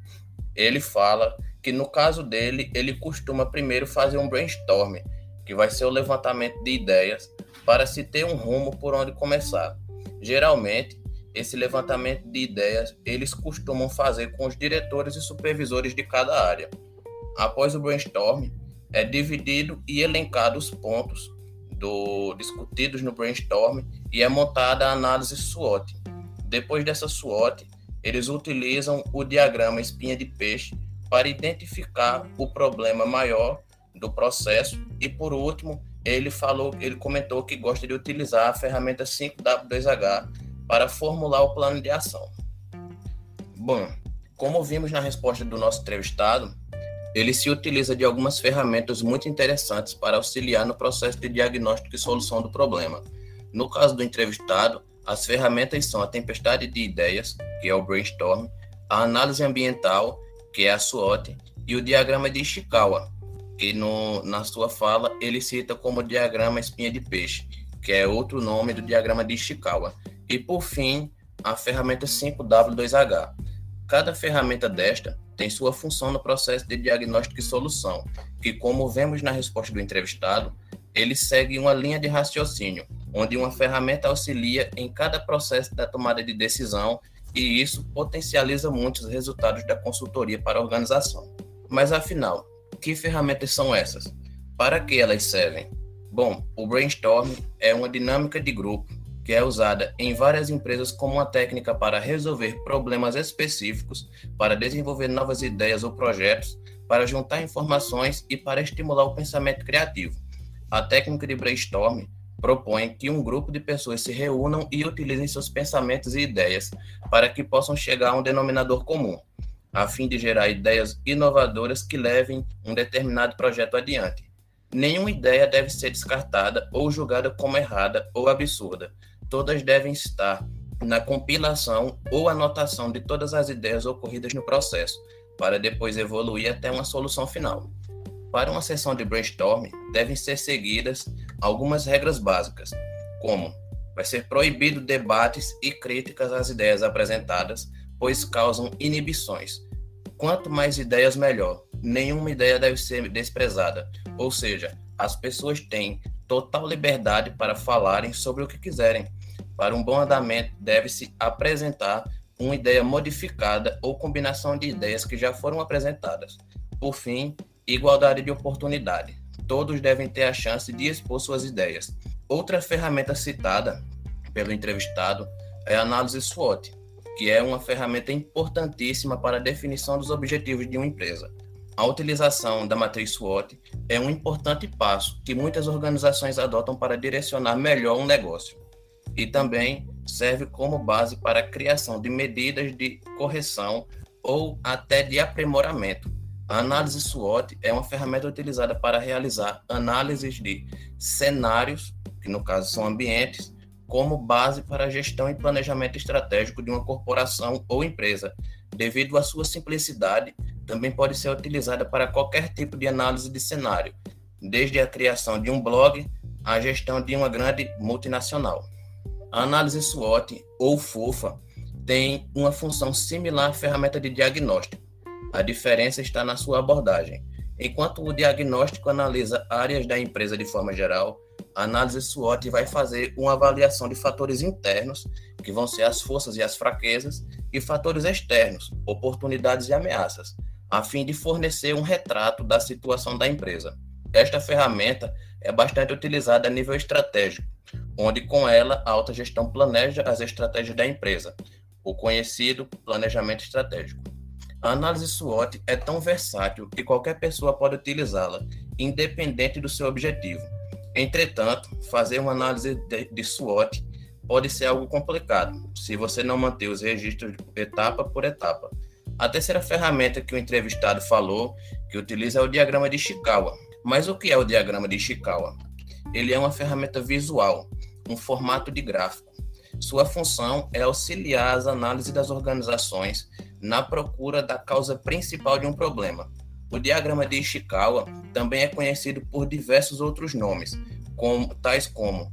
ele fala que no caso dele, ele costuma primeiro fazer um brainstorm, que vai ser o levantamento de ideias para se ter um rumo por onde começar. Geralmente, esse levantamento de ideias eles costumam fazer com os diretores e supervisores de cada área. Após o brainstorm, é dividido e elencado os pontos do, discutidos no brainstorm e é montada a análise SWOT. Depois dessa SWOT, eles utilizam o diagrama espinha de peixe para identificar o problema maior do processo e por último, ele falou, ele comentou que gosta de utilizar a ferramenta 5W2H para formular o plano de ação. Bom, como vimos na resposta do nosso entrevistado, ele se utiliza de algumas ferramentas muito interessantes para auxiliar no processo de diagnóstico e solução do problema. No caso do entrevistado, as ferramentas são a tempestade de ideias, que é o brainstorm, a análise ambiental, que é a SWOT, e o diagrama de Ishikawa, que no, na sua fala ele cita como diagrama espinha de peixe, que é outro nome do diagrama de Ishikawa, e por fim, a ferramenta 5W2H. Cada ferramenta desta tem sua função no processo de diagnóstico e solução, que, como vemos na resposta do entrevistado, ele segue uma linha de raciocínio, onde uma ferramenta auxilia em cada processo da tomada de decisão e isso potencializa muitos resultados da consultoria para a organização. Mas afinal, que ferramentas são essas? Para que elas servem? Bom, o brainstorm é uma dinâmica de grupo que é usada em várias empresas como uma técnica para resolver problemas específicos, para desenvolver novas ideias ou projetos, para juntar informações e para estimular o pensamento criativo. A técnica de brainstorm propõe que um grupo de pessoas se reúnam e utilizem seus pensamentos e ideias para que possam chegar a um denominador comum, a fim de gerar ideias inovadoras que levem um determinado projeto adiante. Nenhuma ideia deve ser descartada ou julgada como errada ou absurda, todas devem estar na compilação ou anotação de todas as ideias ocorridas no processo, para depois evoluir até uma solução final. Para uma sessão de brainstorming, devem ser seguidas algumas regras básicas, como vai ser proibido debates e críticas às ideias apresentadas, pois causam inibições. Quanto mais ideias, melhor. Nenhuma ideia deve ser desprezada, ou seja, as pessoas têm total liberdade para falarem sobre o que quiserem, para um bom andamento, deve-se apresentar uma ideia modificada ou combinação de ideias que já foram apresentadas. Por fim, igualdade de oportunidade. Todos devem ter a chance de expor suas ideias. Outra ferramenta citada pelo entrevistado é a análise SWOT, que é uma ferramenta importantíssima para a definição dos objetivos de uma empresa. A utilização da matriz SWOT é um importante passo que muitas organizações adotam para direcionar melhor um negócio e também serve como base para a criação de medidas de correção ou até de aprimoramento. A análise SWOT é uma ferramenta utilizada para realizar análises de cenários, que no caso são ambientes, como base para a gestão e planejamento estratégico de uma corporação ou empresa. Devido à sua simplicidade, também pode ser utilizada para qualquer tipo de análise de cenário, desde a criação de um blog à gestão de uma grande multinacional. A análise SWOT, ou FOFA, tem uma função similar à ferramenta de diagnóstico. A diferença está na sua abordagem. Enquanto o diagnóstico analisa áreas da empresa de forma geral, a análise SWOT vai fazer uma avaliação de fatores internos, que vão ser as forças e as fraquezas, e fatores externos, oportunidades e ameaças, a fim de fornecer um retrato da situação da empresa. Esta ferramenta é bastante utilizada a nível estratégico, onde com ela a alta gestão planeja as estratégias da empresa, o conhecido planejamento estratégico. A análise SWOT é tão versátil que qualquer pessoa pode utilizá-la, independente do seu objetivo. Entretanto, fazer uma análise de, de SWOT pode ser algo complicado, se você não manter os registros etapa por etapa. A terceira ferramenta que o entrevistado falou que utiliza é o diagrama de Ishikawa. Mas o que é o diagrama de Ishikawa? Ele é uma ferramenta visual, um formato de gráfico. Sua função é auxiliar as análises das organizações na procura da causa principal de um problema. O diagrama de Ishikawa também é conhecido por diversos outros nomes, como, tais como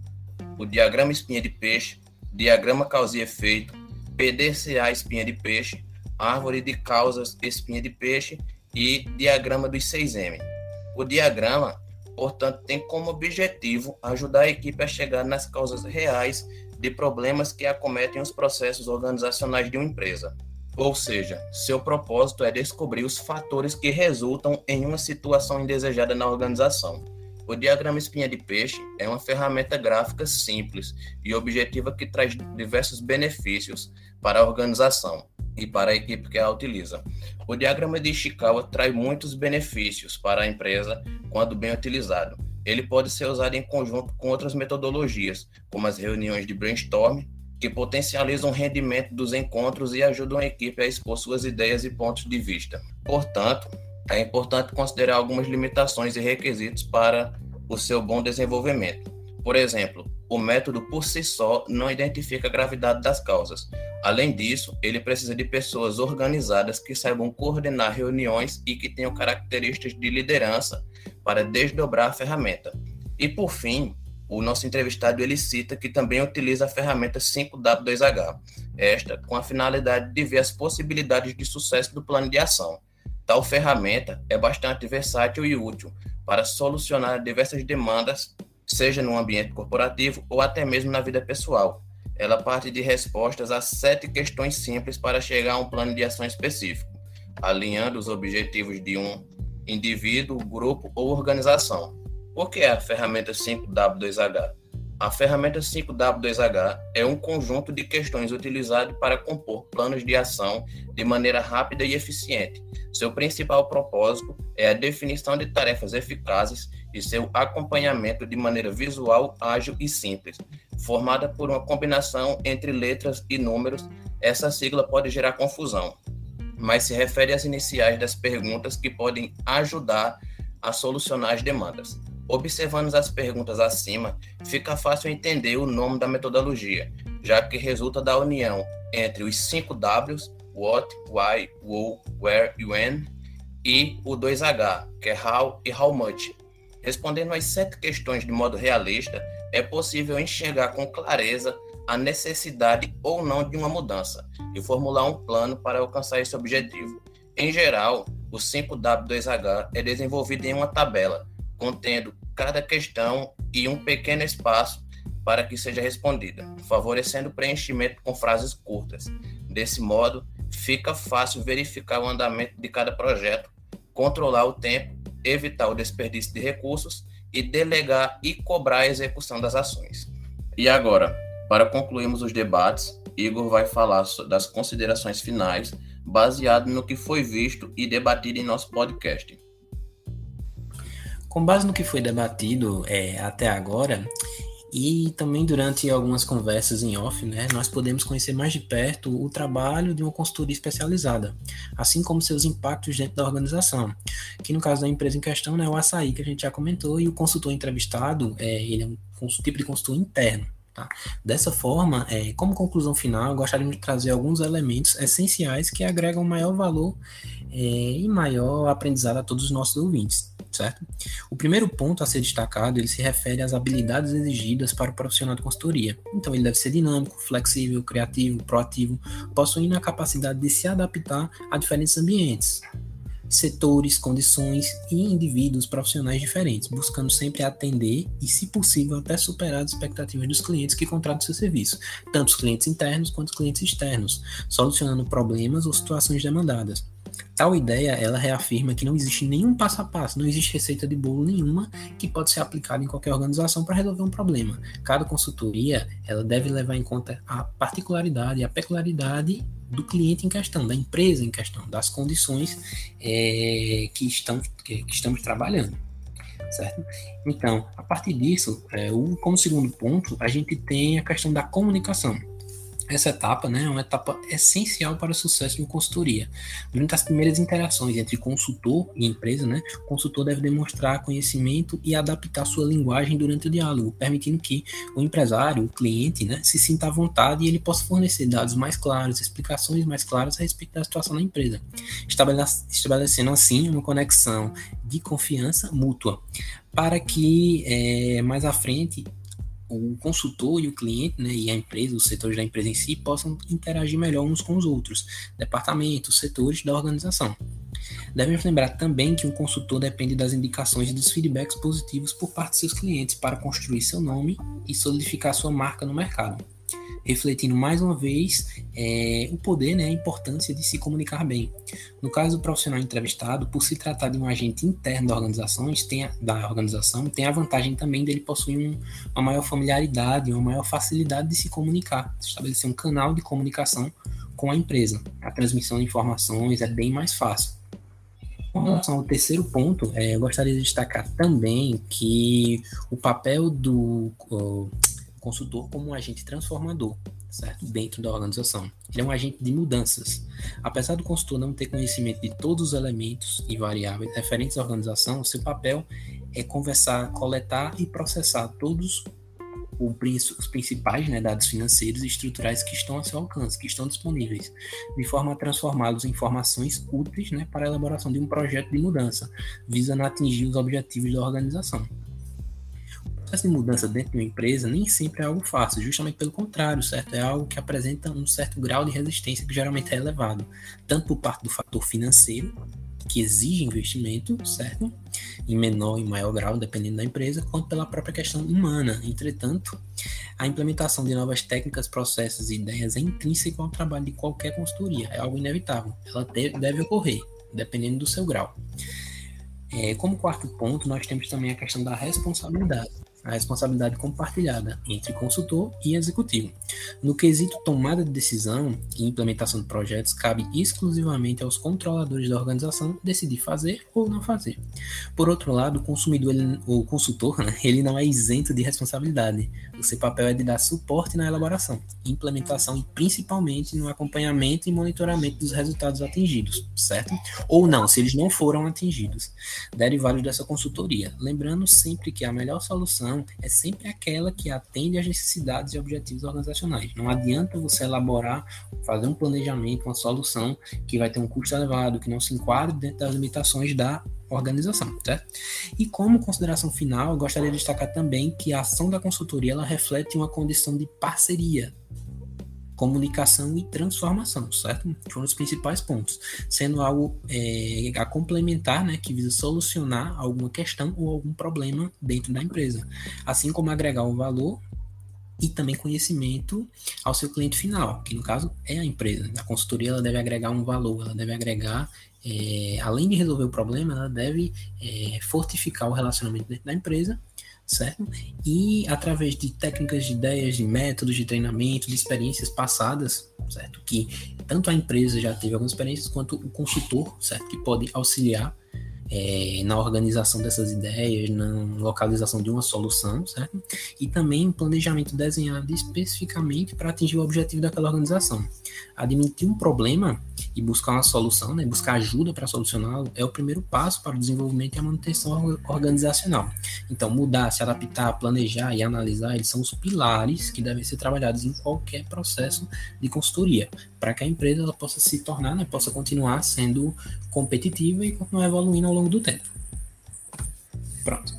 o diagrama espinha de peixe, diagrama causa e efeito, PDCA espinha de peixe, árvore de causas espinha de peixe e diagrama dos 6M. O diagrama, portanto, tem como objetivo ajudar a equipe a chegar nas causas reais de problemas que acometem os processos organizacionais de uma empresa. Ou seja, seu propósito é descobrir os fatores que resultam em uma situação indesejada na organização. O diagrama espinha de peixe é uma ferramenta gráfica simples e objetiva que traz diversos benefícios para a organização, e para a equipe que a utiliza. O diagrama de Ishikawa traz muitos benefícios para a empresa quando bem utilizado. Ele pode ser usado em conjunto com outras metodologias, como as reuniões de brainstorm, que potencializam o rendimento dos encontros e ajudam a equipe a expor suas ideias e pontos de vista. Portanto, é importante considerar algumas limitações e requisitos para o seu bom desenvolvimento. Por exemplo, o método por si só não identifica a gravidade das causas. Além disso, ele precisa de pessoas organizadas que saibam coordenar reuniões e que tenham características de liderança para desdobrar a ferramenta. E por fim, o nosso entrevistado ele cita que também utiliza a ferramenta 5W2H, esta com a finalidade de ver as possibilidades de sucesso do plano de ação. Tal ferramenta é bastante versátil e útil para solucionar diversas demandas seja no ambiente corporativo ou até mesmo na vida pessoal. Ela parte de respostas a sete questões simples para chegar a um plano de ação específico, alinhando os objetivos de um indivíduo, grupo ou organização. O que a ferramenta 5W2H? A ferramenta 5W2H é um conjunto de questões utilizado para compor planos de ação de maneira rápida e eficiente. Seu principal propósito é a definição de tarefas eficazes e seu acompanhamento de maneira visual, ágil e simples. Formada por uma combinação entre letras e números, essa sigla pode gerar confusão, mas se refere às iniciais das perguntas que podem ajudar a solucionar as demandas. Observando as perguntas acima, fica fácil entender o nome da metodologia, já que resulta da união entre os cinco Ws, what, why, who, where e when, e o 2H, que é how e how much, Respondendo às sete questões de modo realista, é possível enxergar com clareza a necessidade ou não de uma mudança e formular um plano para alcançar esse objetivo. Em geral, o 5W2H é desenvolvido em uma tabela, contendo cada questão e um pequeno espaço para que seja respondida, favorecendo o preenchimento com frases curtas. Desse modo, fica fácil verificar o andamento de cada projeto, controlar o tempo evitar o desperdício de recursos e delegar e cobrar a execução das ações. E agora, para concluirmos os debates, Igor vai falar das considerações finais, baseado no que foi visto e debatido em nosso podcast. Com base no que foi debatido é, até agora, e também durante algumas conversas em off, né, nós podemos conhecer mais de perto o trabalho de uma consultoria especializada, assim como seus impactos dentro da organização, que no caso da empresa em questão né, é o açaí, que a gente já comentou, e o consultor entrevistado, é, ele é um tipo de consultor interno. Tá? Dessa forma, é, como conclusão final, gostaríamos de trazer alguns elementos essenciais que agregam maior valor é, e maior aprendizado a todos os nossos ouvintes certo? O primeiro ponto a ser destacado, ele se refere às habilidades exigidas para o profissional de consultoria. Então, ele deve ser dinâmico, flexível, criativo, proativo, possuindo a capacidade de se adaptar a diferentes ambientes, setores, condições e indivíduos profissionais diferentes, buscando sempre atender e, se possível, até superar as expectativas dos clientes que contratam seu serviço, tanto os clientes internos quanto os clientes externos, solucionando problemas ou situações demandadas. Tal ideia, ela reafirma que não existe nenhum passo a passo, não existe receita de bolo nenhuma que pode ser aplicada em qualquer organização para resolver um problema. Cada consultoria, ela deve levar em conta a particularidade a peculiaridade do cliente em questão, da empresa em questão, das condições é, que, estão, que, que estamos trabalhando certo? Então, a partir disso, é, o, como segundo ponto, a gente tem a questão da comunicação. Essa etapa né, é uma etapa essencial para o sucesso de uma consultoria. Durante as primeiras interações entre consultor e empresa, né, o consultor deve demonstrar conhecimento e adaptar sua linguagem durante o diálogo, permitindo que o empresário, o cliente, né, se sinta à vontade e ele possa fornecer dados mais claros, explicações mais claras a respeito da situação da empresa, estabelecendo assim uma conexão de confiança mútua, para que é, mais à frente o consultor e o cliente, né, e a empresa, os setores da empresa em si, possam interagir melhor uns com os outros, departamentos, setores da organização. Devemos lembrar também que um consultor depende das indicações e dos feedbacks positivos por parte de seus clientes para construir seu nome e solidificar sua marca no mercado refletindo mais uma vez é, o poder, né, a importância de se comunicar bem. No caso do profissional entrevistado, por se tratar de um agente interno da organização, tem a, da organização, tem a vantagem também dele possuir um, uma maior familiaridade, uma maior facilidade de se comunicar, estabelecer um canal de comunicação com a empresa. A transmissão de informações é bem mais fácil. Com relação ao terceiro ponto, é, eu gostaria de destacar também que o papel do consultor como um agente transformador, certo? Dentro da organização. Ele é um agente de mudanças. Apesar do consultor não ter conhecimento de todos os elementos e variáveis referentes à organização, seu papel é conversar, coletar e processar todos os principais né, dados financeiros e estruturais que estão a seu alcance, que estão disponíveis, de forma a transformá-los em informações úteis né, para a elaboração de um projeto de mudança, visando atingir os objetivos da organização processo de mudança dentro de uma empresa nem sempre é algo fácil, justamente pelo contrário, certo? É algo que apresenta um certo grau de resistência que geralmente é elevado, tanto por parte do fator financeiro, que exige investimento, certo? Em menor e maior grau, dependendo da empresa, quanto pela própria questão humana. Entretanto, a implementação de novas técnicas, processos e ideias é intrínseca ao trabalho de qualquer consultoria, é algo inevitável. Ela deve ocorrer, dependendo do seu grau. É, como quarto ponto, nós temos também a questão da responsabilidade a responsabilidade compartilhada entre consultor e executivo. No quesito tomada de decisão e implementação de projetos, cabe exclusivamente aos controladores da organização decidir fazer ou não fazer. Por outro lado, o consumidor, ele, o consultor, né, (laughs) ele não é isento de responsabilidade. O seu papel é de dar suporte na elaboração, implementação e principalmente no acompanhamento e monitoramento dos resultados atingidos, certo? Ou não, se eles não foram atingidos, derivados dessa consultoria. Lembrando sempre que a melhor solução é sempre aquela que atende às necessidades e objetivos organizacionais. Não adianta você elaborar, fazer um planejamento, uma solução que vai ter um custo elevado, que não se enquadre dentro das limitações da organização, certo? E como consideração final, gostaria de destacar também que a ação da consultoria ela reflete uma condição de parceria comunicação e transformação, certo? Foram os principais pontos, sendo algo é, a complementar, né, que visa solucionar alguma questão ou algum problema dentro da empresa, assim como agregar o valor e também conhecimento ao seu cliente final, que no caso é a empresa. A consultoria ela deve agregar um valor, ela deve agregar, é, além de resolver o problema, ela deve é, fortificar o relacionamento dentro da empresa certo? E através de técnicas, de ideias, de métodos de treinamento, de experiências passadas, certo? Que tanto a empresa já teve algumas experiências, quanto o consultor, certo? Que pode auxiliar é, na organização dessas ideias, na localização de uma solução, certo? E também planejamento desenhado especificamente para atingir o objetivo daquela organização. Admitir um problema e buscar uma solução, né, buscar ajuda para solucioná-lo, é o primeiro passo para o desenvolvimento e a manutenção organizacional. Então, mudar, se adaptar, planejar e analisar, eles são os pilares que devem ser trabalhados em qualquer processo de consultoria, para que a empresa possa se tornar, né, possa continuar sendo competitiva e continuar evoluindo ao longo do tempo. Pronto.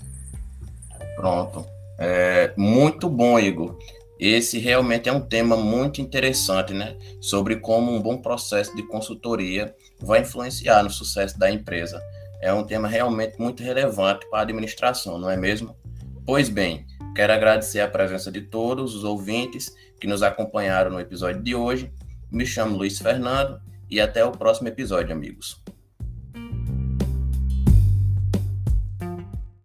Pronto. É, muito bom, Igor. Esse realmente é um tema muito interessante, né? Sobre como um bom processo de consultoria vai influenciar no sucesso da empresa. É um tema realmente muito relevante para a administração, não é mesmo? Pois bem, quero agradecer a presença de todos os ouvintes que nos acompanharam no episódio de hoje. Me chamo Luiz Fernando e até o próximo episódio, amigos.